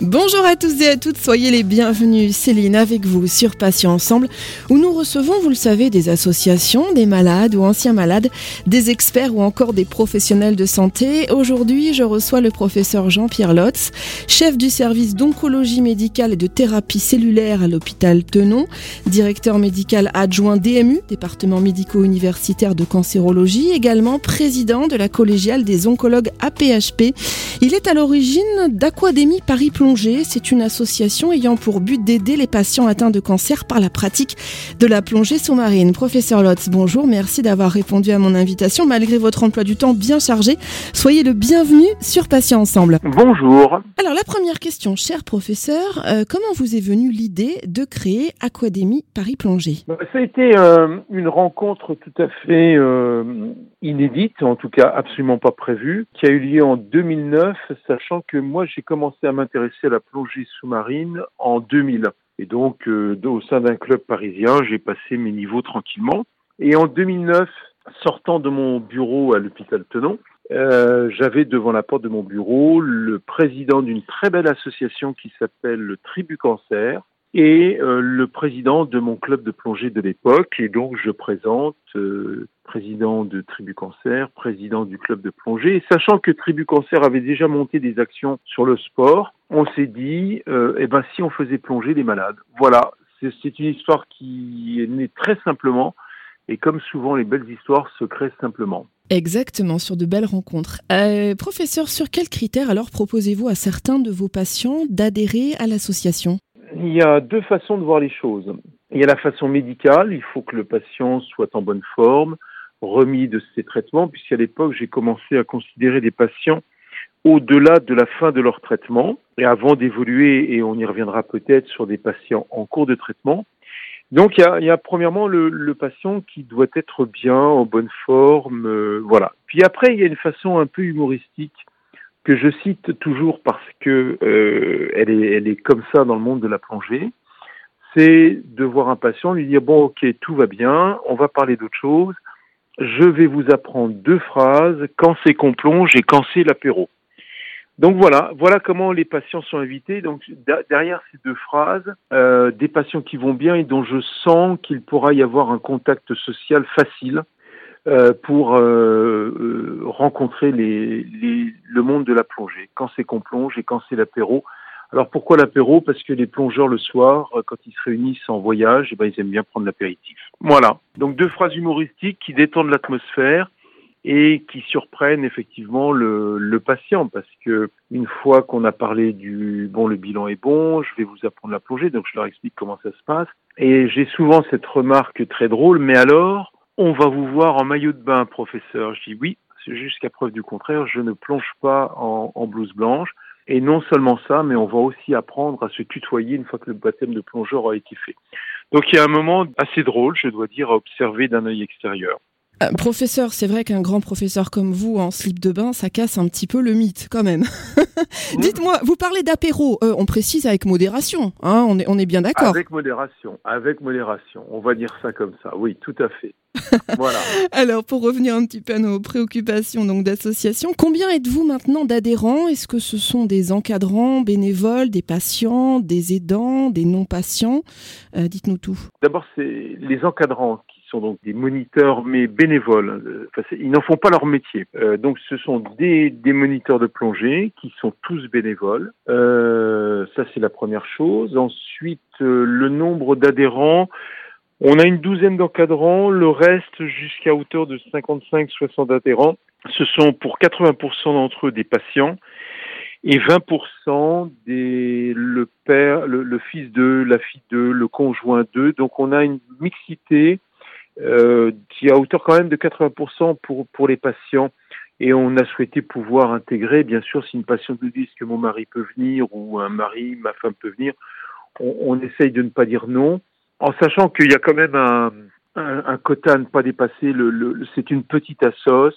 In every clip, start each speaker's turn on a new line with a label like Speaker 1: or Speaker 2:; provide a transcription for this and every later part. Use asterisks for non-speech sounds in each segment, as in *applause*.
Speaker 1: Bonjour à tous et à toutes, soyez les bienvenus. Céline avec vous sur Patients Ensemble, où nous recevons, vous le savez, des associations, des malades ou anciens malades, des experts ou encore des professionnels de santé. Aujourd'hui, je reçois le professeur Jean-Pierre Lotz, chef du service d'oncologie médicale et de thérapie cellulaire à l'hôpital Tenon, directeur médical adjoint DMU, département médico-universitaire de cancérologie, également président de la collégiale des oncologues APHP. Il est à l'origine d'Aquadémie Paris Plongée c'est une association ayant pour but d'aider les patients atteints de cancer par la pratique de la plongée sous-marine. Professeur Lotz, bonjour, merci d'avoir répondu à mon invitation malgré votre emploi du temps bien chargé. Soyez le bienvenu sur Patients Ensemble.
Speaker 2: Bonjour.
Speaker 1: Alors la première question, cher professeur, euh, comment vous est venue l'idée de créer Aquadémie Paris Plongée?
Speaker 2: Bah, Ça a été euh, une rencontre tout à fait euh, inédite, en tout cas absolument pas prévue, qui a eu lieu en 2009, sachant que moi j'ai commencé à m'intéresser à la plongée sous-marine en 2000. Et donc, euh, au sein d'un club parisien, j'ai passé mes niveaux tranquillement. Et en 2009, sortant de mon bureau à l'hôpital Tenon, euh, j'avais devant la porte de mon bureau le président d'une très belle association qui s'appelle le Tribu Cancer, et euh, le président de mon club de plongée de l'époque. Et donc, je présente euh, président de Tribu Cancer, président du club de plongée. Sachant que Tribu Cancer avait déjà monté des actions sur le sport, on s'est dit, euh, eh ben, si on faisait plonger les malades. Voilà, c'est une histoire qui est née très simplement. Et comme souvent, les belles histoires se créent simplement.
Speaker 1: Exactement, sur de belles rencontres. Euh, professeur, sur quels critères alors proposez-vous à certains de vos patients d'adhérer à l'association?
Speaker 2: Il y a deux façons de voir les choses. Il y a la façon médicale, il faut que le patient soit en bonne forme, remis de ses traitements, puisqu'à l'époque, j'ai commencé à considérer les patients au-delà de la fin de leur traitement, et avant d'évoluer, et on y reviendra peut-être sur des patients en cours de traitement. Donc il y a, premièrement le, le, patient qui doit être bien, en bonne forme, euh, voilà. Puis après, il y a une façon un peu humoristique que je cite toujours parce que euh, est comme ça dans le monde de la plongée, c'est de voir un patient lui dire bon ok tout va bien, on va parler d'autre chose, je vais vous apprendre deux phrases quand c'est qu'on plonge et quand c'est l'apéro. Donc voilà, voilà comment les patients sont invités. Donc derrière ces deux phrases, euh, des patients qui vont bien et dont je sens qu'il pourra y avoir un contact social facile euh, pour euh, euh, rencontrer les, les, le monde de la plongée, quand c'est qu'on plonge et quand c'est l'apéro. Alors pourquoi l'apéro? Parce que les plongeurs le soir, quand ils se réunissent en voyage, eh ben, ils aiment bien prendre l'apéritif. Voilà. Donc deux phrases humoristiques qui détendent l'atmosphère et qui surprennent effectivement le, le, patient parce que une fois qu'on a parlé du bon le bilan est bon, je vais vous apprendre la plongée donc je leur explique comment ça se passe et j'ai souvent cette remarque très drôle mais alors on va vous voir en maillot de bain, professeur. Je dis oui, jusqu'à preuve du contraire, je ne plonge pas en, blouse blanche. Et non seulement ça, mais on va aussi apprendre à se tutoyer une fois que le baptême de plongeur a été fait. Donc il y a un moment assez drôle, je dois dire, à observer d'un œil extérieur.
Speaker 1: Euh, professeur, c'est vrai qu'un grand professeur comme vous en slip de bain, ça casse un petit peu le mythe quand même. *laughs* Dites-moi, vous parlez d'apéro, euh, on précise avec modération, hein, on, est, on est bien d'accord.
Speaker 2: Avec modération, avec modération, on va dire ça comme ça, oui, tout à fait. *laughs* voilà.
Speaker 1: Alors, pour revenir un petit peu à nos préoccupations donc d'association, combien êtes-vous maintenant d'adhérents? Est-ce que ce sont des encadrants, bénévoles, des patients, des aidants, des non-patients? Euh, Dites-nous tout.
Speaker 2: D'abord, c'est les encadrants qui sont donc des moniteurs, mais bénévoles. Enfin, ils n'en font pas leur métier. Euh, donc, ce sont des, des, moniteurs de plongée qui sont tous bénévoles. Euh, ça, c'est la première chose. Ensuite, euh, le nombre d'adhérents. On a une douzaine d'encadrants, le reste jusqu'à hauteur de 55-60 adhérents. Ce sont pour 80% d'entre eux des patients et 20% des le père, le, le fils d'eux, la fille d'eux, le conjoint d'eux. Donc on a une mixité euh, qui est à hauteur quand même de 80% pour, pour les patients. Et on a souhaité pouvoir intégrer, bien sûr, si une patiente nous dit que mon mari peut venir ou un mari, ma femme peut venir, on, essaye de ne pas dire non, en sachant qu'il y a quand même un, un, quota à ne pas dépasser. Le, c'est une petite assoce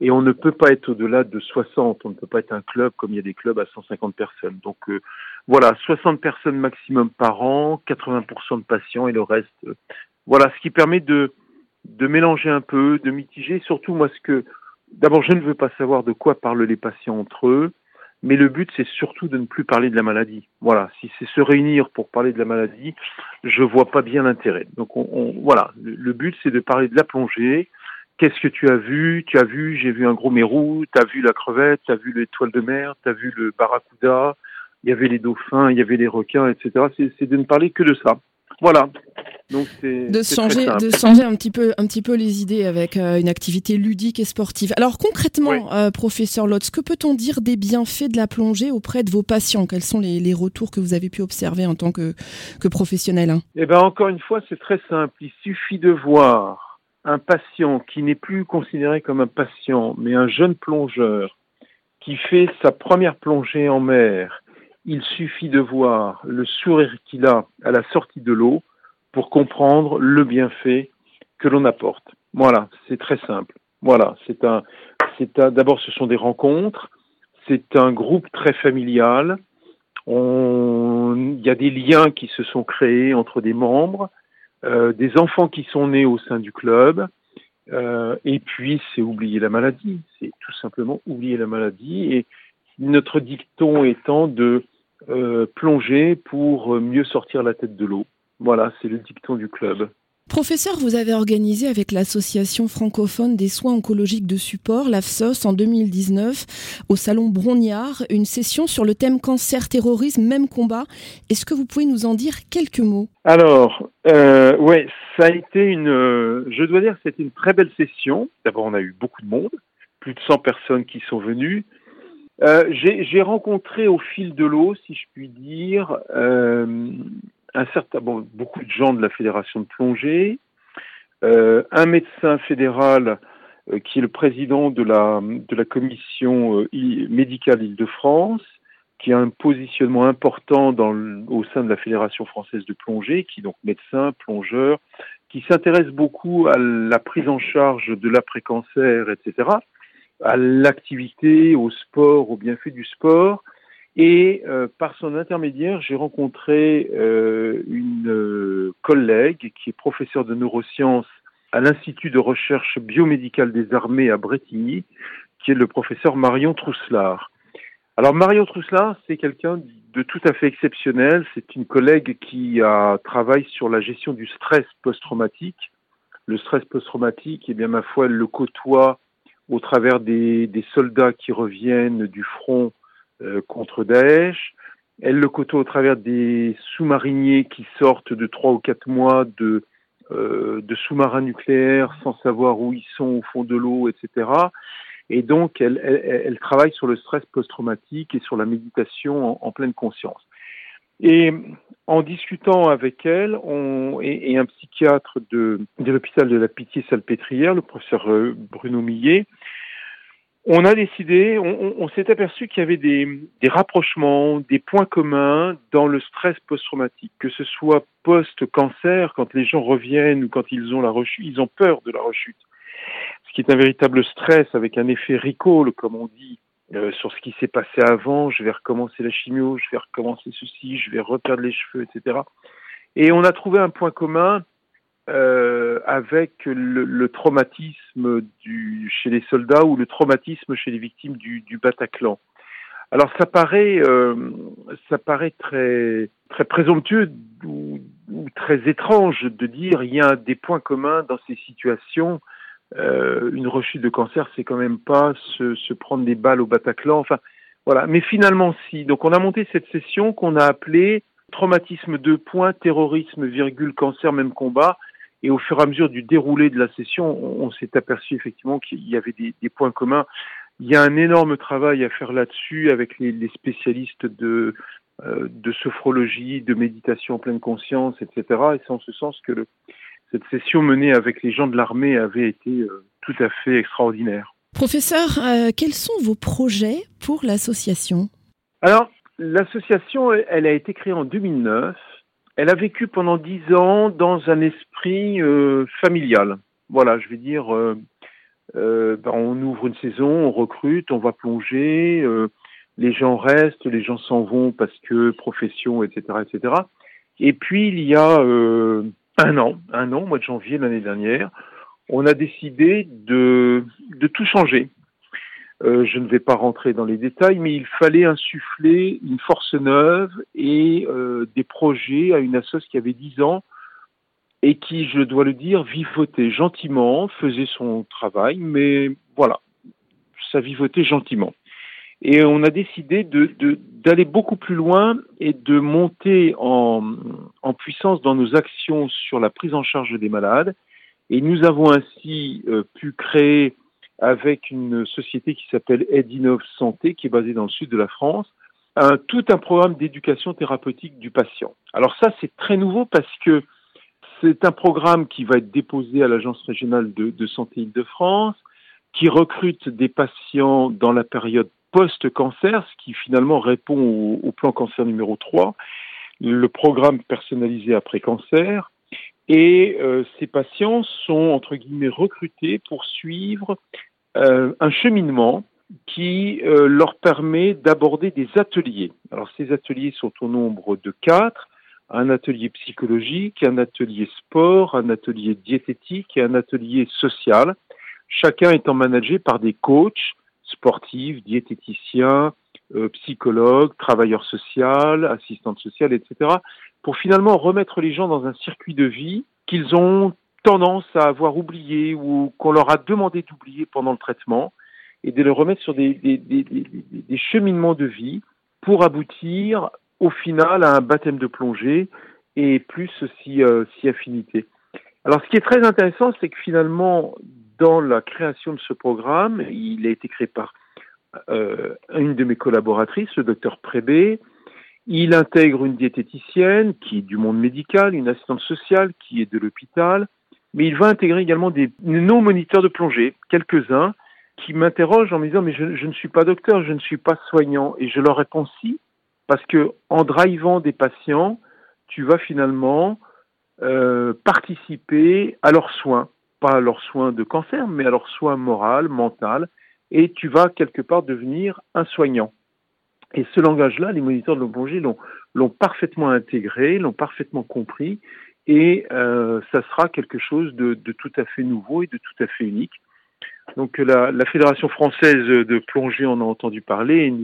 Speaker 2: et on ne peut pas être au-delà de 60. On ne peut pas être un club comme il y a des clubs à 150 personnes. Donc euh, voilà, 60 personnes maximum par an, 80% de patients et le reste voilà, ce qui permet de, mélanger un peu, de mitiger. Surtout, moi, ce que d'abord, je ne veux pas savoir de quoi parlent les patients entre eux, mais le but, c'est surtout de ne plus parler de la maladie. Voilà, si c'est se réunir pour parler de la maladie, je vois pas bien l'intérêt. Donc, on, voilà, le, but, c'est de parler de la plongée. Qu'est-ce que tu as vu? Tu as vu, j'ai vu un gros mérou, tu as vu la crevette, tu as vu l'étoile de mer, tu as vu le barracuda, il y avait les dauphins, il y avait les requins, etc. C'est de ne parler que de ça. Voilà.
Speaker 1: Donc de changer, de changer un petit peu, un petit peu les idées avec euh, une activité ludique et sportive. Alors concrètement, euh, professeur Lotz, que peut-on dire des bienfaits de la plongée auprès de vos patients? Quels sont les, retours que vous avez pu observer en tant que, que professionnel hein?
Speaker 2: Eh ben encore une fois, c'est très simple. Il suffit de voir un patient qui n'est plus considéré comme un patient, mais un jeune plongeur qui fait sa première plongée en mer il suffit de voir le sourire qu'il a à la sortie de l'eau pour comprendre le bienfait que l'on apporte. Voilà, c'est très simple. Voilà, c'est un, c'est un, d'abord ce sont des rencontres, c'est un groupe très familial. Il y a des liens qui se sont créés entre des membres, euh, des enfants qui sont nés au sein du club, euh, et puis c'est oublier la maladie, c'est tout simplement oublier la maladie. Et notre dicton étant de euh, plonger pour mieux sortir la tête de l'eau. Voilà, c'est le dicton du club.
Speaker 1: Professeur, vous avez organisé avec l'association francophone des soins oncologiques de support, l'AFSOS, en 2019, au salon Brognard, une session sur le thème cancer, terrorisme, même combat. Est-ce que vous pouvez nous en dire quelques mots?
Speaker 2: Alors, euh, ouais, ça a été une, euh, je dois dire, c'était une très belle session. D'abord, on a eu beaucoup de monde, plus de 100 personnes qui sont venues. Euh, j'ai rencontré au fil de l'eau, si je puis dire, euh, un certain, beaucoup de gens de la fédération de plongée, euh, un médecin fédéral qui est le président de la, commission médicale Île-de-France, qui a un positionnement important au sein de la fédération française de plongée, qui est donc médecin, plongeur, qui s'intéresse beaucoup à la prise en charge de l'après-cancer, etc à l'activité, au sport, au bienfait du sport. Et euh, par son intermédiaire, j'ai rencontré euh, une euh, collègue qui est professeure de neurosciences à l'Institut de recherche biomédicale des armées à Bretigny, qui est le professeur Marion Trousselard. Alors Marion Trousselard, c'est quelqu'un de tout à fait exceptionnel. C'est une collègue qui a travaillé sur la gestion du stress post-traumatique. Le stress post-traumatique, eh bien ma foi, elle le côtoie au travers des, soldats qui reviennent du front euh, contre Daesh. Elle le côtoie au travers des sous-mariniers qui sortent de trois ou quatre mois de, euh, de sous-marins nucléaires sans savoir où ils sont au fond de l'eau, etc. Et donc, elle, elle, travaille sur le stress post-traumatique et sur la méditation en, pleine conscience. Et en discutant avec elle et, un psychiatre de, de l'hôpital de la Pitié-Salpêtrière, le professeur euh, Bruno Millet, on a décidé, on, s'est aperçu qu'il y avait des, des, rapprochements, des points communs dans le stress post-traumatique, que ce soit post-cancer, quand les gens reviennent ou quand ils ont la rechute, ils ont peur de la rechute. Ce qui est un véritable stress avec un effet recall, comme on dit, euh, sur ce qui s'est passé avant, je vais recommencer la chimio, je vais recommencer ceci, je vais reperdre les cheveux, etc. Et on a trouvé un point commun euh, avec le, traumatisme chez les soldats ou le traumatisme chez les victimes du, du Bataclan. Alors ça paraît, euh, ça paraît très, très présomptueux ou, ou, très étrange de dire il y a des points communs dans ces situations euh, une rechute de cancer, c'est quand même pas se, prendre des balles au Bataclan. Enfin, voilà. Mais finalement, si. Donc, on a monté cette session qu'on a appelée traumatisme 2 points, terrorisme, virgule, cancer, même combat. Et au fur et à mesure du déroulé de la session, on, s'est aperçu effectivement qu'il y avait des, points communs. Il y a un énorme travail à faire là-dessus avec les, les, spécialistes de, euh, de sophrologie, de méditation en pleine conscience, etc. Et c'est en ce sens que le, cette session menée avec les gens de l'armée avait été euh, tout à fait extraordinaire.
Speaker 1: Professeur, euh, quels sont vos projets pour l'association?
Speaker 2: Alors, l'association, elle a été créée en 2009. Elle a vécu pendant dix ans dans un esprit euh, familial. Voilà, je vais dire, ben, on ouvre une saison, on recrute, on va plonger, les gens restent, les gens s'en vont parce que profession, etc., etc. Et puis il y a un an, un an, au mois de janvier l'année dernière, on a décidé de, de tout changer. Euh, je ne vais pas rentrer dans les détails, mais il fallait insuffler une force neuve et euh, des projets à une association qui avait 10 ans et qui, je dois le dire, vivotait gentiment, faisait son travail, mais voilà, ça vivotait gentiment. Et on a décidé d'aller beaucoup plus loin et de monter en, puissance dans nos actions sur la prise en charge des malades. Et nous avons ainsi euh, pu créer avec une société qui s'appelle Edinov Santé, qui est basée dans le sud de la France, tout un programme d'éducation thérapeutique du patient. Alors ça, c'est très nouveau parce que c'est un programme qui va être déposé à l'Agence régionale de, de santé Île-de-France, qui recrute des patients dans la période post-cancer, ce qui finalement répond au, plan cancer numéro 3, le programme personnalisé après cancer. Et euh, ces patients sont, entre guillemets, recrutés pour suivre euh, un cheminement qui euh, leur permet d'aborder des ateliers. Alors ces ateliers sont au nombre de quatre un atelier psychologique, un atelier sport, un atelier diététique et un atelier social, chacun étant managé par des coachs sportifs, diététiciens, euh, psychologues, travailleurs sociaux, assistantes sociales, etc., pour finalement remettre les gens dans un circuit de vie qu'ils ont tendance à avoir oublié ou qu'on leur a demandé d'oublier pendant le traitement et de les remettre sur des, des, cheminements de vie pour aboutir au final à un baptême de plongée et plus euh, si affinité. Alors ce qui est très intéressant, c'est que finalement, dans la création de ce programme, il a été créé par euh, une de mes collaboratrices, le docteur Prébé. Il intègre une diététicienne qui est du monde médical, une assistante sociale qui est de l'hôpital, mais il va intégrer également des non-moniteurs de plongée, quelques-uns, qui m'interrogent en me disant mais je, je, ne suis pas docteur, je ne suis pas soignant, et je leur réponds si, parce que en drivant des patients, tu vas finalement euh, participer à leurs soins, pas à leurs soins de cancer, mais à leurs soins moraux, mentaux, et tu vas quelque part devenir un soignant. Et ce langage-là, les moniteurs de plongée l'ont parfaitement intégré, l'ont parfaitement compris, et euh, ça sera quelque chose de, tout à fait nouveau et de tout à fait unique. Donc la, Fédération française de plongée en a entendu parler,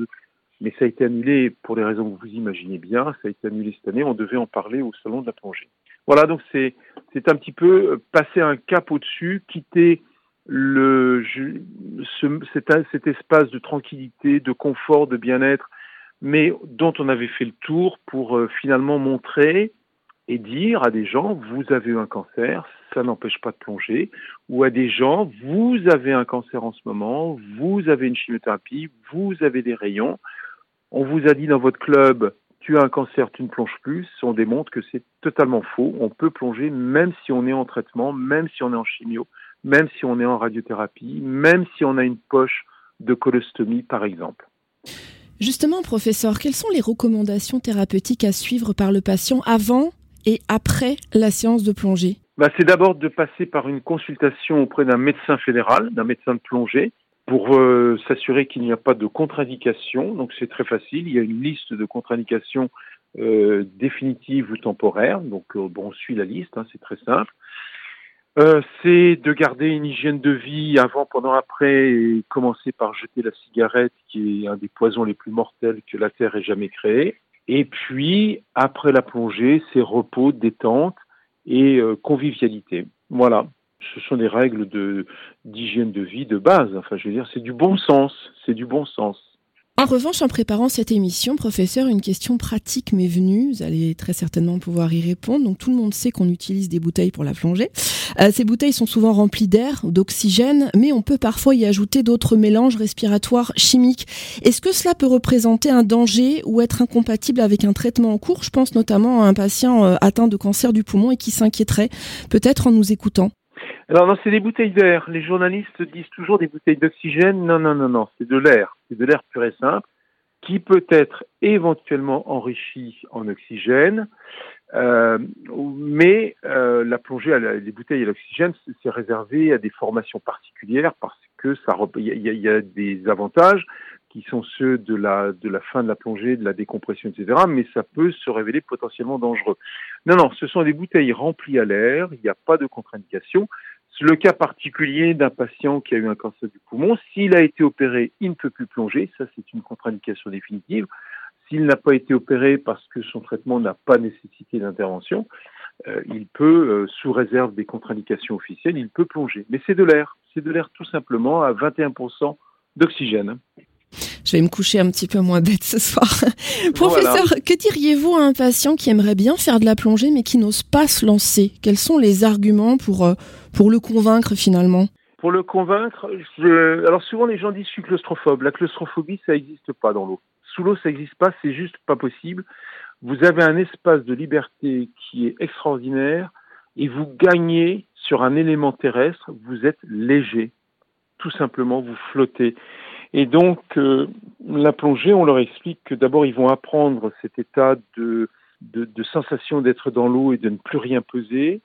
Speaker 2: mais ça a été annulé pour les raisons que vous imaginez bien. Ça a été annulé cette année. On devait en parler au salon de la plongée. Voilà, donc c'est c'est un petit peu euh, passer un cap au-dessus, quitter le ce, cet, cet espace de tranquillité, de confort, de bien-être, mais dont on avait fait le tour pour euh, finalement montrer et dire à des gens vous avez eu un cancer, ça n'empêche pas de plonger, ou à des gens vous avez un cancer en ce moment, vous avez une chimiothérapie, vous avez des rayons, on vous a dit dans votre club, tu as un cancer, tu ne plonges plus. On démontre que c'est totalement faux. On peut plonger même si on est en traitement, même si on est en chimio, même si on est en radiothérapie, même si on a une poche de colostomie, par exemple.
Speaker 1: Justement, professeur, quelles sont les recommandations thérapeutiques à suivre par le patient avant et après la séance de plongée?
Speaker 2: Bah, C'est d'abord de passer par une consultation auprès d'un médecin fédéral, d'un médecin de plongée, pour euh, s'assurer qu'il n'y a pas de contre-indication. Donc c'est très facile, il y a une liste de contre-indications euh, définitives ou temporaires. Donc euh, bon, on suit la liste, hein, c'est très simple. Euh, c'est de garder une hygiène de vie avant, pendant, après, et commencer par jeter la cigarette, qui est un des poisons les plus mortels que la Terre ait jamais créé. Et puis, après la plongée, c'est repos, détente et convivialité. Voilà ce sont des règles de d'hygiène de vie de base. Enfin, je veux dire, c'est du bon sens, c'est du bon sens.
Speaker 1: En revanche, en préparant cette émission, professeur, une question pratique m'est venue. Vous allez très certainement pouvoir y répondre. Donc, tout le monde sait qu'on utilise des bouteilles pour la plongée. Euh, ces bouteilles sont souvent remplies d'air, d'oxygène, mais on peut parfois y ajouter d'autres mélanges respiratoires chimiques. Est-ce que cela peut représenter un danger ou être incompatible avec un traitement en cours? Je pense notamment à un patient euh, atteint de cancer du poumon et qui s'inquiéterait, peut-être en nous écoutant.
Speaker 2: Alors non, c'est des bouteilles d'air. Les journalistes disent toujours des bouteilles d'oxygène. Non, non, non, non, c'est de l'air. C'est de l'air pur et simple qui peut être éventuellement enrichi en oxygène. Euh, mais euh, la plongée, à la, les bouteilles à l'oxygène, c'est réservé à des formations particulières parce que ça, il y, y, a des avantages qui sont ceux de la de la fin de la plongée, de la décompression, etc. Mais ça peut se révéler potentiellement dangereux. Non, non, ce sont des bouteilles remplies à l'air. Il n'y a pas de contre-indication le cas particulier d'un patient qui a eu un cancer du poumon, s'il a été opéré, il ne peut plus plonger, ça c'est une contre-indication définitive. S'il n'a pas été opéré parce que son traitement n'a pas nécessité d'intervention, euh, il peut, euh, sous réserve des contre-indications officielles, il peut plonger. Mais c'est de l'air, c'est de l'air tout simplement à 21% d'oxygène.
Speaker 1: Je vais me coucher un petit peu moins bête ce soir. *laughs* Professeur, que diriez-vous à un patient qui aimerait bien faire de la plongée mais qui n'ose pas se lancer? Quels sont les arguments pour, euh, pour le convaincre finalement?
Speaker 2: Pour le convaincre, je... alors souvent les gens disent je suis claustrophobe. La claustrophobie, ça n'existe pas dans l'eau. Sous l'eau, ça n'existe pas, c'est juste pas possible. Vous avez un espace de liberté qui est extraordinaire et vous gagnez sur un élément terrestre, vous êtes léger. Tout simplement, vous flottez. Et donc, euh, la plongée, on leur explique que d'abord, ils vont apprendre cet état de, de, sensation d'être dans l'eau et de ne plus rien peser.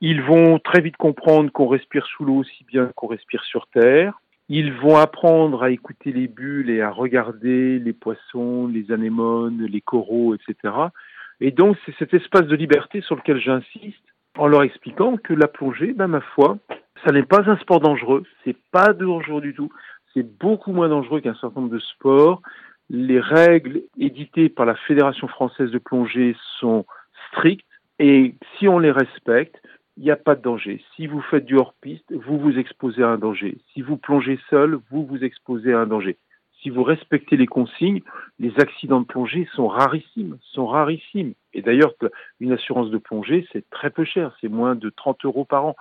Speaker 2: Ils vont très vite comprendre qu'on respire sous l'eau aussi bien qu'on respire sur Terre. Ils vont apprendre à écouter les bulles et à regarder les poissons, les anémones, les coraux, etc. Et donc, c'est cet espace de liberté sur lequel j'insiste en leur expliquant que la plongée, ben, ma foi, ça n'est pas un sport dangereux, c'est pas dangereux du tout c'est beaucoup moins dangereux qu'un certain nombre de sports. Les règles éditées par la Fédération française de plongée sont strictes et si on les respecte, il n'y a pas de danger. Si vous faites du hors-piste, vous vous exposez à un danger. Si vous plongez seul, vous vous exposez à un danger. Si vous respectez les consignes, les accidents de plongée sont rarissimes, sont rarissimes. Et d'ailleurs, une assurance de plongée, c'est très peu cher, c'est moins de 30 euros par an.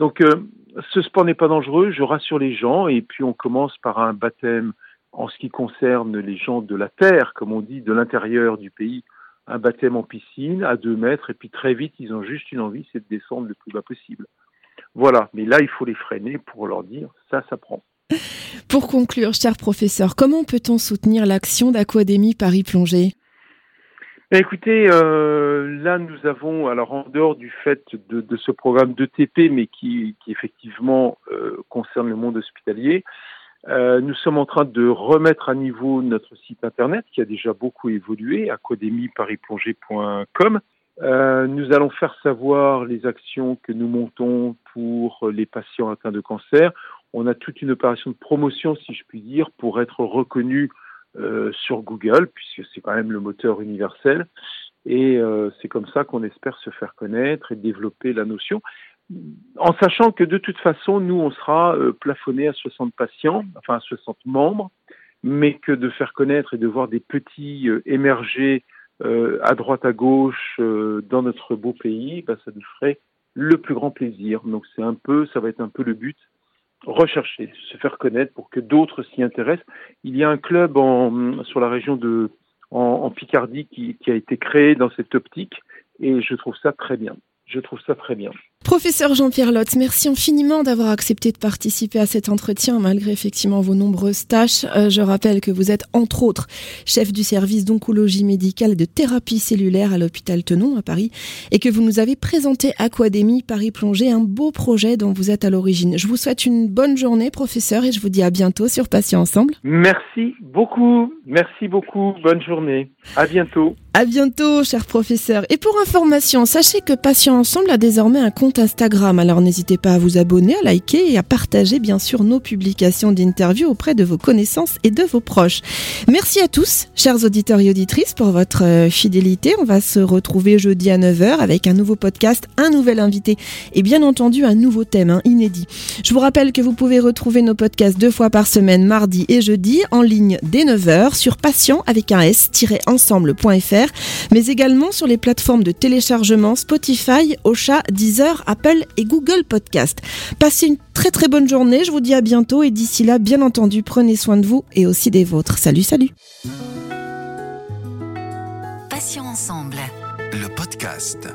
Speaker 2: Donc, euh, ce sport n'est pas dangereux, je rassure les gens, et puis on commence par un baptême en ce qui concerne les gens de la terre, comme on dit, de l'intérieur du pays, un baptême en piscine à deux mètres, et puis très vite, ils ont juste une envie, c'est de descendre le plus bas possible. Voilà, mais là, il faut les freiner pour leur dire, ça, ça prend.
Speaker 1: Pour conclure, cher professeur, comment peut-on soutenir l'action d'Aquadémie Paris Plongée?
Speaker 2: Écoutez, euh, là nous avons, alors en dehors du fait de, de ce programme d'ETP, mais qui, qui effectivement euh, concerne le monde hospitalier, euh, nous sommes en train de remettre à niveau notre site internet qui a déjà beaucoup évolué, académie-parisplongée.com. Euh, nous allons faire savoir les actions que nous montons pour les patients atteints de cancer. On a toute une opération de promotion, si je puis dire, pour être reconnu euh, sur Google, puisque c'est quand même le moteur universel. Et euh, c'est comme ça qu'on espère se faire connaître et développer la notion, en sachant que de toute façon, nous, on sera euh, plafonné à 60 patients, enfin à 60 membres, mais que de faire connaître et de voir des petits émerger à droite, à gauche dans notre beau pays, bah, ça nous ferait le plus grand plaisir. Donc c'est un peu, ça va être un peu le but rechercher, se faire connaître pour que d'autres s'y intéressent. Il y a un club en, sur la région de en, Picardie qui, qui, a été créé dans cette optique et je trouve ça très bien. Je trouve ça très bien.
Speaker 1: Professeur Jean-Pierre Lotz, merci infiniment d'avoir accepté de participer à cet entretien malgré effectivement vos nombreuses tâches. Euh, je rappelle que vous êtes entre autres chef du service d'oncologie médicale et de thérapie cellulaire à l'hôpital Tenon à Paris et que vous nous avez présenté Aquadémie Paris Plongée, un beau projet dont vous êtes à l'origine. Je vous souhaite une bonne journée professeur et je vous dis à bientôt sur Patients Ensemble.
Speaker 2: Merci beaucoup, merci beaucoup, bonne journée. À bientôt.
Speaker 1: À bientôt, cher professeur. Et pour information, sachez que Patients Ensemble a désormais un compte Instagram, alors n'hésitez pas à vous abonner, à liker et à partager bien sûr nos publications d'interviews auprès de vos connaissances et de vos proches. Merci à tous, chers auditeurs et auditrices, pour votre euh, fidélité. On va se retrouver jeudi à 9h avec un nouveau podcast, un nouvel invité et bien entendu un nouveau thème hein, inédit. Je vous rappelle que vous pouvez retrouver nos podcasts deux fois par semaine, mardi et jeudi, en ligne dès 9h sur patient avec un s-ensemble.fr mais également sur les plateformes de téléchargement Spotify, Ocha, Deezer, Apple et Google Podcast. Passez une très très bonne journée, je vous dis à bientôt et d'ici là, bien entendu, prenez soin de vous et aussi des vôtres. Salut, salut.
Speaker 3: Passions ensemble.
Speaker 4: Le podcast.